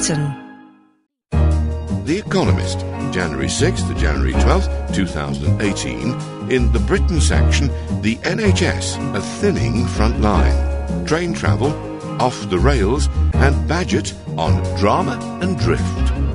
Britain. The Economist, January 6th to January 12th, 2018. In the Britain section, the NHS, a thinning front line. Train travel, off the rails, and Bagehot on drama and drift.